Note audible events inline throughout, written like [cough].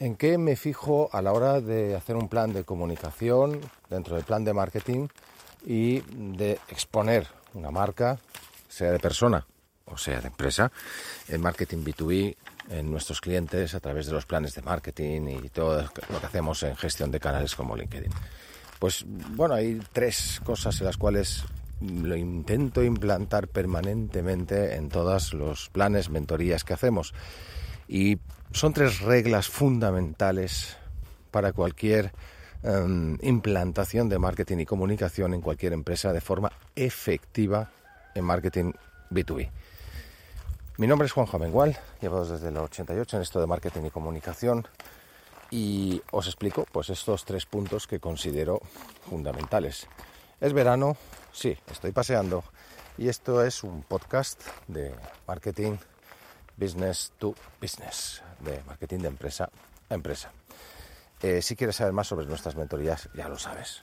¿En qué me fijo a la hora de hacer un plan de comunicación dentro del plan de marketing y de exponer una marca, sea de persona o sea de empresa, en marketing B2B, en nuestros clientes a través de los planes de marketing y todo lo que hacemos en gestión de canales como LinkedIn? Pues bueno, hay tres cosas en las cuales lo intento implantar permanentemente en todos los planes, mentorías que hacemos. Y son tres reglas fundamentales para cualquier em, implantación de marketing y comunicación en cualquier empresa de forma efectiva en marketing B2B. Mi nombre es Juan Jamengual, llevo desde el 88 en esto de marketing y comunicación y os explico pues estos tres puntos que considero fundamentales. Es verano, sí, estoy paseando y esto es un podcast de marketing business to business, de marketing de empresa a empresa. Eh, si quieres saber más sobre nuestras mentorías, ya lo sabes.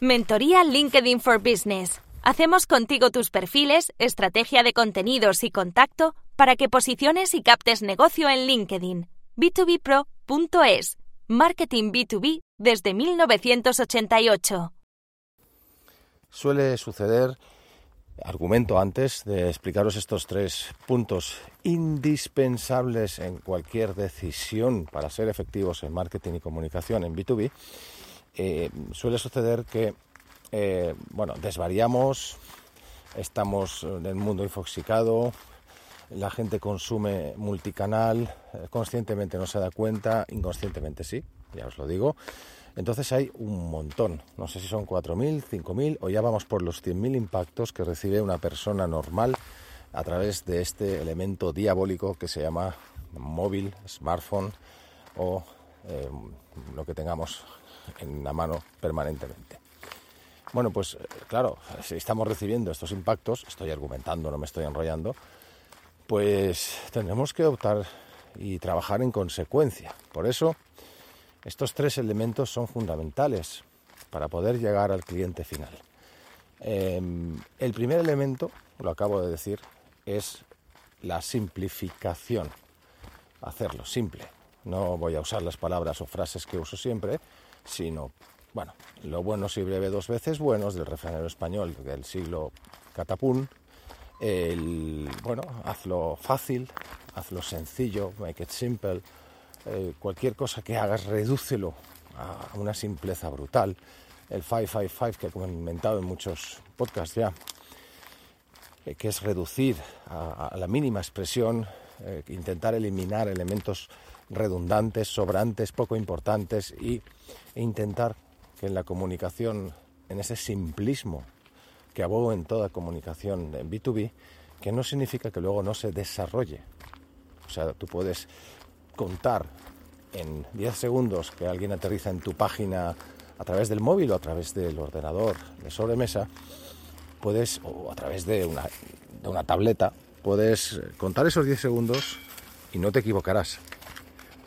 Mentoría LinkedIn for Business. Hacemos contigo tus perfiles, estrategia de contenidos y contacto para que posiciones y captes negocio en LinkedIn. b2bpro.es. Marketing B2B desde 1988. Suele suceder, argumento antes de explicaros estos tres puntos indispensables en cualquier decisión para ser efectivos en marketing y comunicación en B2B, eh, suele suceder que, eh, bueno, desvariamos, estamos en el mundo infoxicado, la gente consume multicanal, eh, conscientemente no se da cuenta, inconscientemente sí, ya os lo digo. Entonces hay un montón, no sé si son 4.000, 5.000 o ya vamos por los 100.000 impactos que recibe una persona normal a través de este elemento diabólico que se llama móvil, smartphone o eh, lo que tengamos en la mano permanentemente. Bueno, pues eh, claro, si estamos recibiendo estos impactos, estoy argumentando, no me estoy enrollando, pues tendremos que optar y trabajar en consecuencia. Por eso, estos tres elementos son fundamentales para poder llegar al cliente final. Em, el primer elemento, lo acabo de decir, es la simplificación. Hacerlo simple. No voy a usar las palabras o frases que uso siempre, sino, bueno, lo bueno si breve dos veces buenos del refranero español del siglo catapún, el, bueno, hazlo fácil, hazlo sencillo, make it simple. Eh, cualquier cosa que hagas, redúcelo a una simpleza brutal. El 555 que he comentado en muchos podcasts ya, eh, que es reducir a, la mínima expresión, eh, intentar eliminar elementos redundantes, sobrantes, poco importantes y, e intentar que en la comunicación, en ese simplismo que abogo en toda comunicación en B2B, que no significa que luego no se desarrolle. O sea, tú puedes contar en 10 segundos que alguien aterriza en tu página a través del móvil o a través del ordenador de sobremesa, puedes, o a través de una, de una tableta, puedes contar esos 10 segundos y no te equivocarás.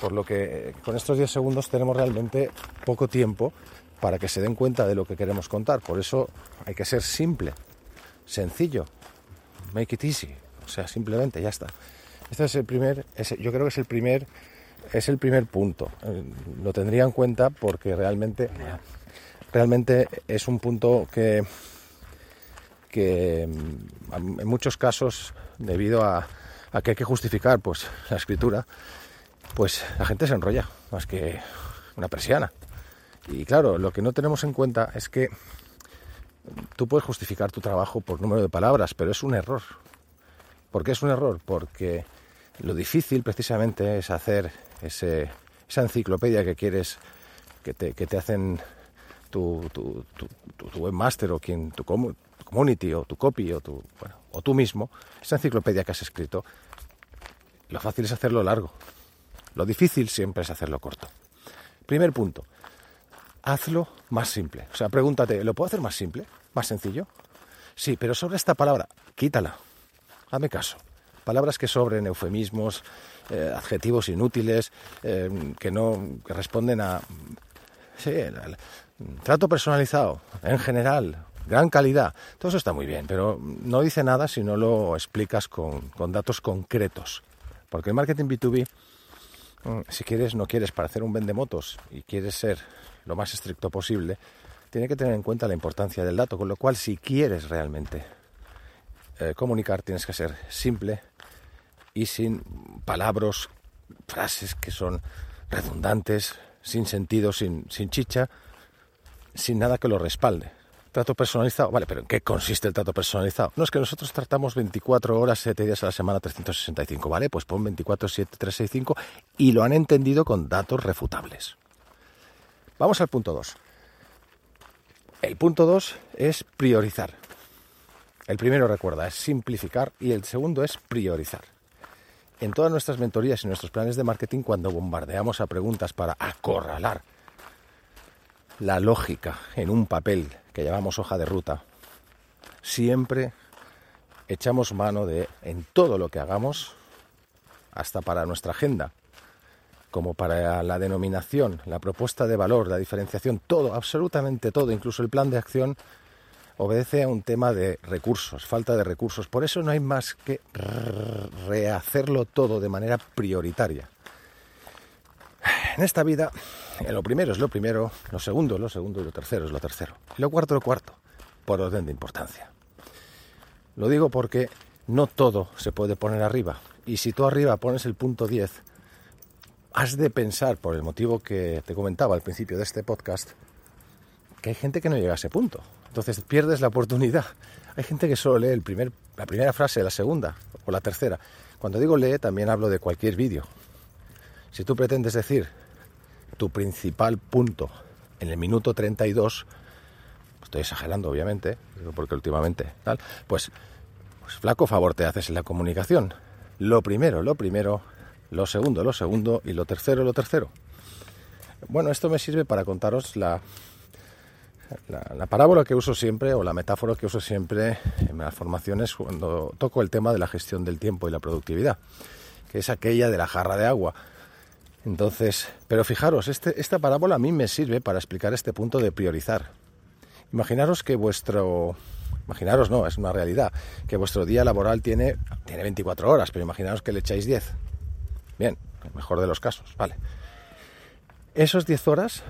Por lo que eh, con estos 10 segundos tenemos realmente poco tiempo para que se den cuenta de lo que queremos contar. Por eso hay que ser simple, sencillo, make it easy. O sea, simplemente ya está. Este es el primer, yo creo que es el primer, es el primer punto. Eh, lo tendría en cuenta porque realmente, realmente es un punto que, que mm, en muchos casos, debido a, a que hay que justificar pues la escritura, pues la gente se enrolla más que una persiana. Y claro, lo que no tenemos en cuenta es que tú puedes justificar tu trabajo por número de palabras, pero es un error. ¿Por qué es un error? Porque lo difícil precisamente es hacer ese, esa enciclopedia que quieres, que te, hacen tu, tu, tu, webmaster o quien, tu, community o tu copy o, tu, o tú mismo, esa enciclopedia que has escrito, lo fácil es hacerlo largo. Lo difícil siempre es hacerlo corto. Primer punto, hazlo más simple. O sea, pregúntate, ¿lo puedo hacer más simple? ¿Más sencillo? Sí, pero sobre esta palabra, quítala. Hazme caso. Palabras que sobren, eufemismos, eh, adjetivos inútiles, eh, que no que responden a... Sí, trato personalizado, en general, gran calidad. Todo eso está muy bien, pero no dice nada si no lo explicas con, con datos concretos. Porque el marketing B2B, mm, si quieres, no quieres parecer un vendemotos y quieres ser lo más estricto posible, tiene que tener en cuenta la importancia del dato, con lo cual si quieres realmente eh, comunicar tienes que ser simple y sin palabras, frases que son redundantes, sin sentido, sin, sin chicha, sin nada que lo respalde. Trato personalizado, vale, pero ¿en qué consiste el trato personalizado? No es que nosotros tratamos 24 horas, 7 días a la semana, 365, ¿vale? Pues pon 24, 7, 365 y lo han entendido con datos refutables. Vamos al punto 2. El punto 2 es priorizar. El primero, recuerda, es simplificar y el segundo es priorizar. En todas nuestras mentorías y nuestros planes de marketing, cuando bombardeamos a preguntas para acorralar la lógica en un papel que llamamos hoja de ruta, siempre echamos mano de, en todo lo que hagamos, hasta para nuestra agenda, como para la denominación, la propuesta de valor, la diferenciación, todo, absolutamente todo, incluso el plan de acción, obedece a un tema de recursos, falta de recursos. Por eso no hay más que rehacerlo todo de manera prioritaria. En esta vida, eh, lo primero es lo primero, lo segundo es lo segundo y lo tercero es lo tercero. Y lo cuarto es lo cuarto, por orden de importancia. Lo digo porque no todo se puede poner arriba. Y si tú arriba pones el punto 10, has de pensar, por el motivo que te comentaba al principio de este podcast, que hay gente que no llega a ese punto. Entonces pierdes la oportunidad. Hay gente que solo lee el primer, la primera frase, la segunda o la tercera. Cuando digo lee, también hablo de cualquier vídeo. Si tú pretendes decir tu principal punto en el minuto 32, estoy exagerando obviamente, porque últimamente tal, pues, pues flaco favor te haces en la comunicación. Lo primero, lo primero lo segundo, lo segundo y lo tercero, lo tercero. Bueno, esto me sirve para contaros la, la, parábola que uso siempre o la metáfora que uso siempre en las formaciones cuando toco el tema de la gestión del tiempo y la productividad, que es aquella de la jarra de agua. Entonces, pero fijaros, este, esta parábola a mí me sirve para explicar este punto de priorizar. Imaginaros que vuestro, imaginaros no, es una realidad, que vuestro día laboral tiene, tiene 24 horas, pero imaginaros que le echáis 10. Bien, el mejor de los casos, vale. Esos 10 horas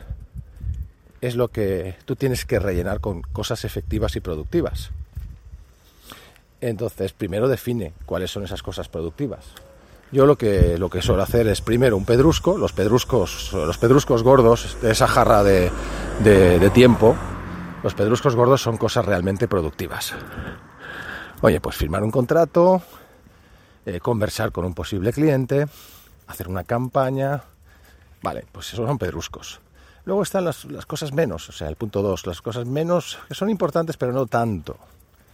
es lo que tú tienes que rellenar con cosas efectivas y productivas. Entonces, primero define cuáles son esas cosas productivas. Yo lo que, lo que suelo hacer es primero un pedrusco, los pedruscos, los pedruscos gordos esa jarra de, de, tiempo, los pedruscos gordos son cosas realmente productivas. Oye, pues firmar un contrato, eh, conversar con un posible cliente, hacer una campaña. Vale, pues esos son pedruscos. Luego están las, cosas menos, o sea, el punto 2, las cosas menos que son importantes pero no tanto.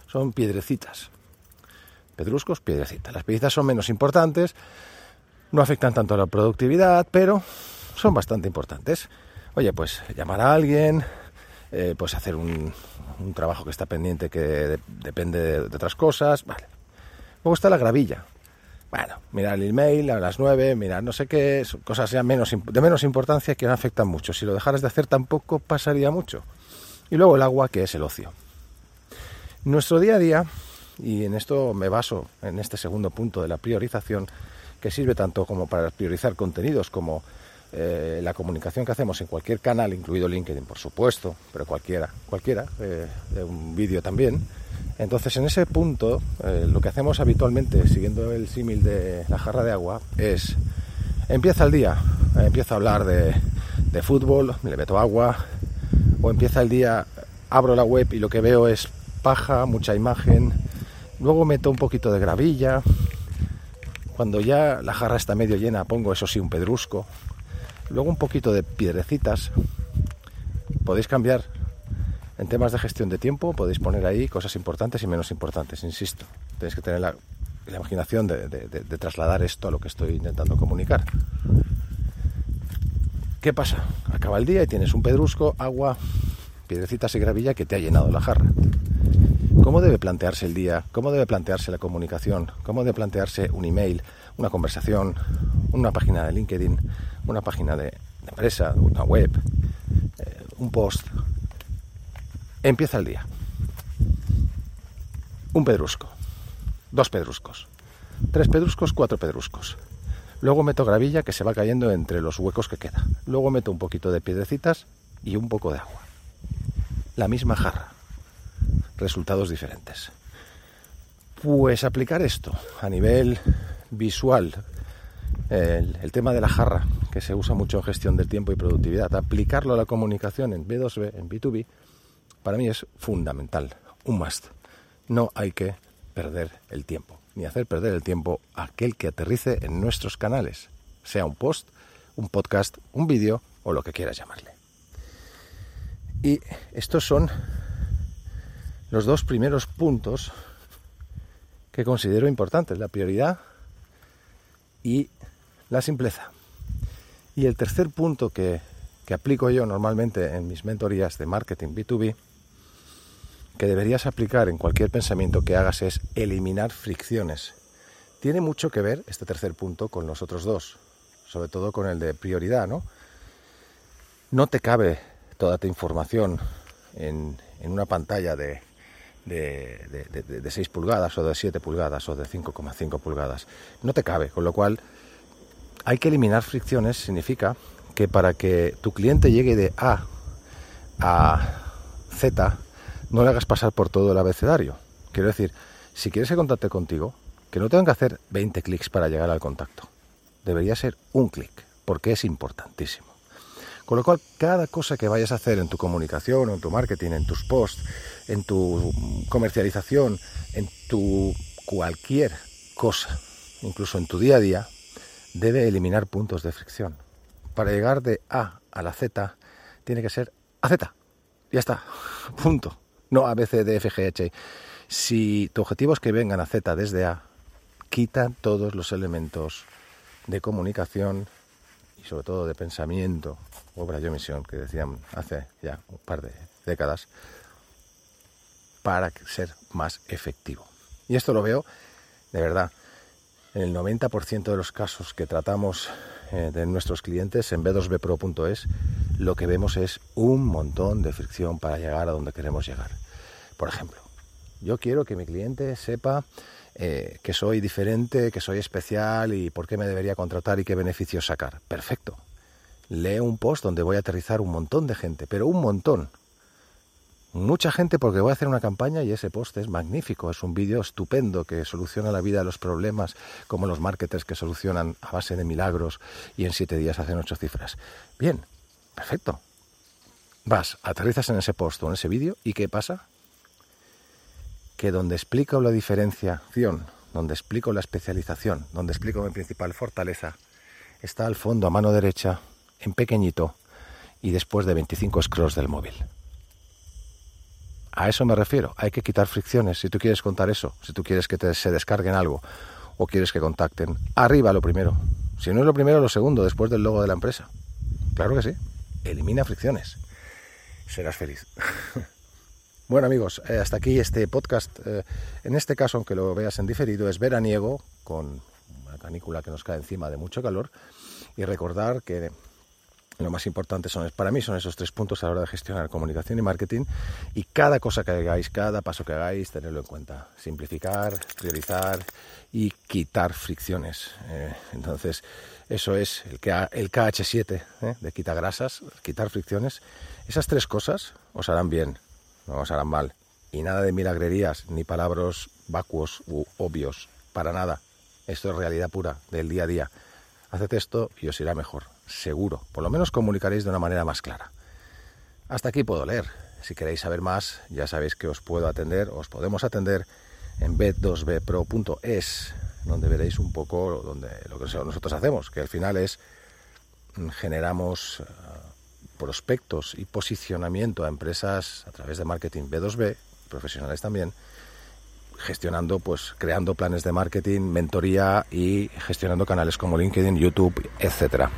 Son piedrecitas. Pedruscos, piedrecitas. Las piedrecitas son menos importantes, no afectan tanto a la productividad, pero son bastante importantes. Oye, pues llamar a alguien, eh, pues hacer un, trabajo que está pendiente que depende de, de, otras cosas, vale. Luego está la gravilla, bueno, mirar el email a las 9, mirar no sé qué, cosas ya menos, de menos importancia que no afectan mucho. Si lo dejaras de hacer tampoco pasaría mucho. Y luego el agua, que es el ocio. Nuestro día a día, y en esto me baso en este segundo punto de la priorización, que sirve tanto como para priorizar contenidos como eh, la comunicación que hacemos en cualquier canal, incluido LinkedIn, por supuesto, pero cualquiera, cualquiera, eh, un vídeo también, entonces, en ese punto, eh, lo que hacemos habitualmente, siguiendo el símil de la jarra de agua, es empieza el día, eh, empiezo a hablar de, de fútbol, le meto agua, o empieza el día, abro la web y lo que veo es paja, mucha imagen, luego meto un poquito de gravilla, cuando ya la jarra está medio llena pongo eso sí un pedrusco, luego un poquito de piedrecitas, podéis cambiar en temas de gestión de tiempo podéis poner ahí cosas importantes y menos importantes, insisto. Tenéis que tener la, imaginación de, trasladar esto a lo que estoy intentando comunicar. ¿Qué pasa? Acaba el día y tienes un pedrusco, agua, piedrecitas y gravilla que te ha llenado la jarra. ¿Cómo debe plantearse el día? ¿Cómo debe plantearse la comunicación? ¿Cómo debe plantearse un email, una conversación, una página de LinkedIn, una página de, empresa, una web, eh, un post? Empieza el día. Un pedrusco, dos pedruscos, tres pedruscos, cuatro pedruscos. Luego meto gravilla que se va cayendo entre los huecos que queda. Luego meto un poquito de piedrecitas y un poco de agua. La misma jarra. Resultados diferentes. Pues aplicar esto a nivel visual, el, tema de la jarra, que se usa mucho en gestión del tiempo y productividad, aplicarlo a la comunicación en B2B, en B2B, para mí es fundamental, un must no hay que perder el tiempo, ni hacer perder el tiempo a aquel que aterrice en nuestros canales, sea un post, un podcast, un vídeo o lo que quieras llamarle. Y estos son los dos primeros puntos que considero importantes, la prioridad y la simpleza. Y el tercer punto que, que aplico yo normalmente en mis mentorías de marketing B2B que deberías aplicar en cualquier pensamiento que hagas es eliminar fricciones. Tiene mucho que ver este tercer punto con los otros dos, sobre todo con el de prioridad, ¿no? No te cabe toda tu información en, una pantalla de, de, de, 6 pulgadas o de 7 pulgadas o de 5,5 pulgadas. No te cabe, con lo cual hay que eliminar fricciones, significa que para que tu cliente llegue de A a Z, no le hagas pasar por todo el abecedario. Quiero decir, si quieres que contacte contigo, que no tengan que hacer 20 clics para llegar al contacto. Debería ser un clic, porque es importantísimo. Con lo cual, cada cosa que vayas a hacer en tu comunicación, en tu marketing, en tus posts, en tu comercialización, en tu cualquier cosa, incluso en tu día a día, debe eliminar puntos de fricción. Para llegar de A a la Z, tiene que ser a Z. Ya está. [laughs] Punto no A, B, C, D. Si tu objetivo es que vengan a Z desde A, quita todos los elementos de comunicación y sobre todo de pensamiento, obra y omisión, que decían hace ya un par de décadas, para ser más efectivo. Y esto lo veo de verdad. En el 90% de los casos que tratamos eh, de nuestros clientes en b2bpro.es, lo que vemos es un montón de fricción para llegar a donde queremos llegar. Por ejemplo, yo quiero que mi cliente sepa eh, que soy diferente, que soy especial y por qué me debería contratar y qué beneficios sacar. Perfecto. Lee un post donde voy a aterrizar un montón de gente, pero un montón. Mucha gente porque voy a hacer una campaña y ese post es magnífico, es un vídeo estupendo que soluciona la vida de los problemas como los marketers que solucionan a base de milagros y en siete días hacen ocho cifras. Bien, perfecto. Vas, aterrizas en ese post o en ese vídeo y ¿qué pasa? Que donde explico la diferenciación, donde explico la especialización, donde explico mi principal fortaleza, está al fondo a mano derecha, en pequeñito y después de 25 scrolls del móvil. A eso me refiero. Hay que quitar fricciones. Si tú quieres contar eso, si tú quieres que te, se descarguen algo o quieres que contacten, arriba lo primero. Si no es lo primero, lo segundo, después del logo de la empresa. Claro que sí. Elimina fricciones. Serás feliz. [laughs] bueno amigos, eh, hasta aquí este podcast. Eh, en este caso, aunque lo veas en diferido, es veraniego con una canícula que nos cae encima de mucho calor. Y recordar que lo más importante son, para mí son esos tres puntos a la hora de gestionar comunicación y marketing y cada cosa que hagáis, cada paso que hagáis, tenerlo en cuenta. Simplificar, priorizar y quitar fricciones. Eh, entonces, eso es el, el KH7 ¿eh? de quita grasas, quitar fricciones. Esas tres cosas os harán bien, no os harán mal. Y nada de milagrerías ni palabras vacuos u obvios, para nada. Esto es realidad pura del día a día. Haced esto y os irá mejor seguro. Por lo menos comunicaréis de una manera más clara. Hasta aquí puedo leer. Si queréis saber más, ya sabéis que os puedo atender, os podemos atender en bet2bpro.es, donde veréis un poco donde, lo que nosotros hacemos, que al final es mm, generamos eh, prospectos y posicionamiento a empresas a través de marketing B2B, profesionales también, gestionando, pues creando planes de marketing, mentoría y gestionando canales como LinkedIn, YouTube, etcétera.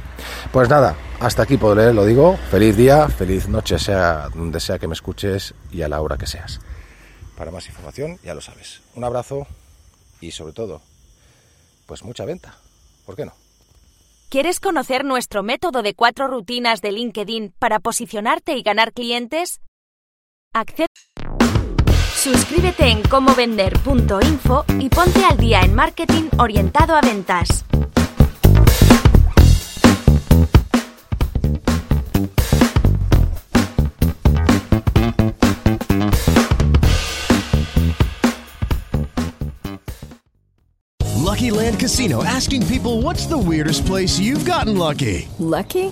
Pues nada, hasta aquí leer, lo digo. Feliz día, feliz noche, sea donde sea que me escuches y a la hora que seas. Para más información, ya lo sabes. Un abrazo y sobre todo, pues mucha venta. ¿Por qué no? ¿Quieres conocer nuestro método de cuatro rutinas de LinkedIn para posicionarte y ganar clientes? Accede. Suscríbete en comovender.info y ponte al día en marketing orientado a ventas. Lucky Land Casino asking people what's the weirdest place you've gotten lucky? Lucky?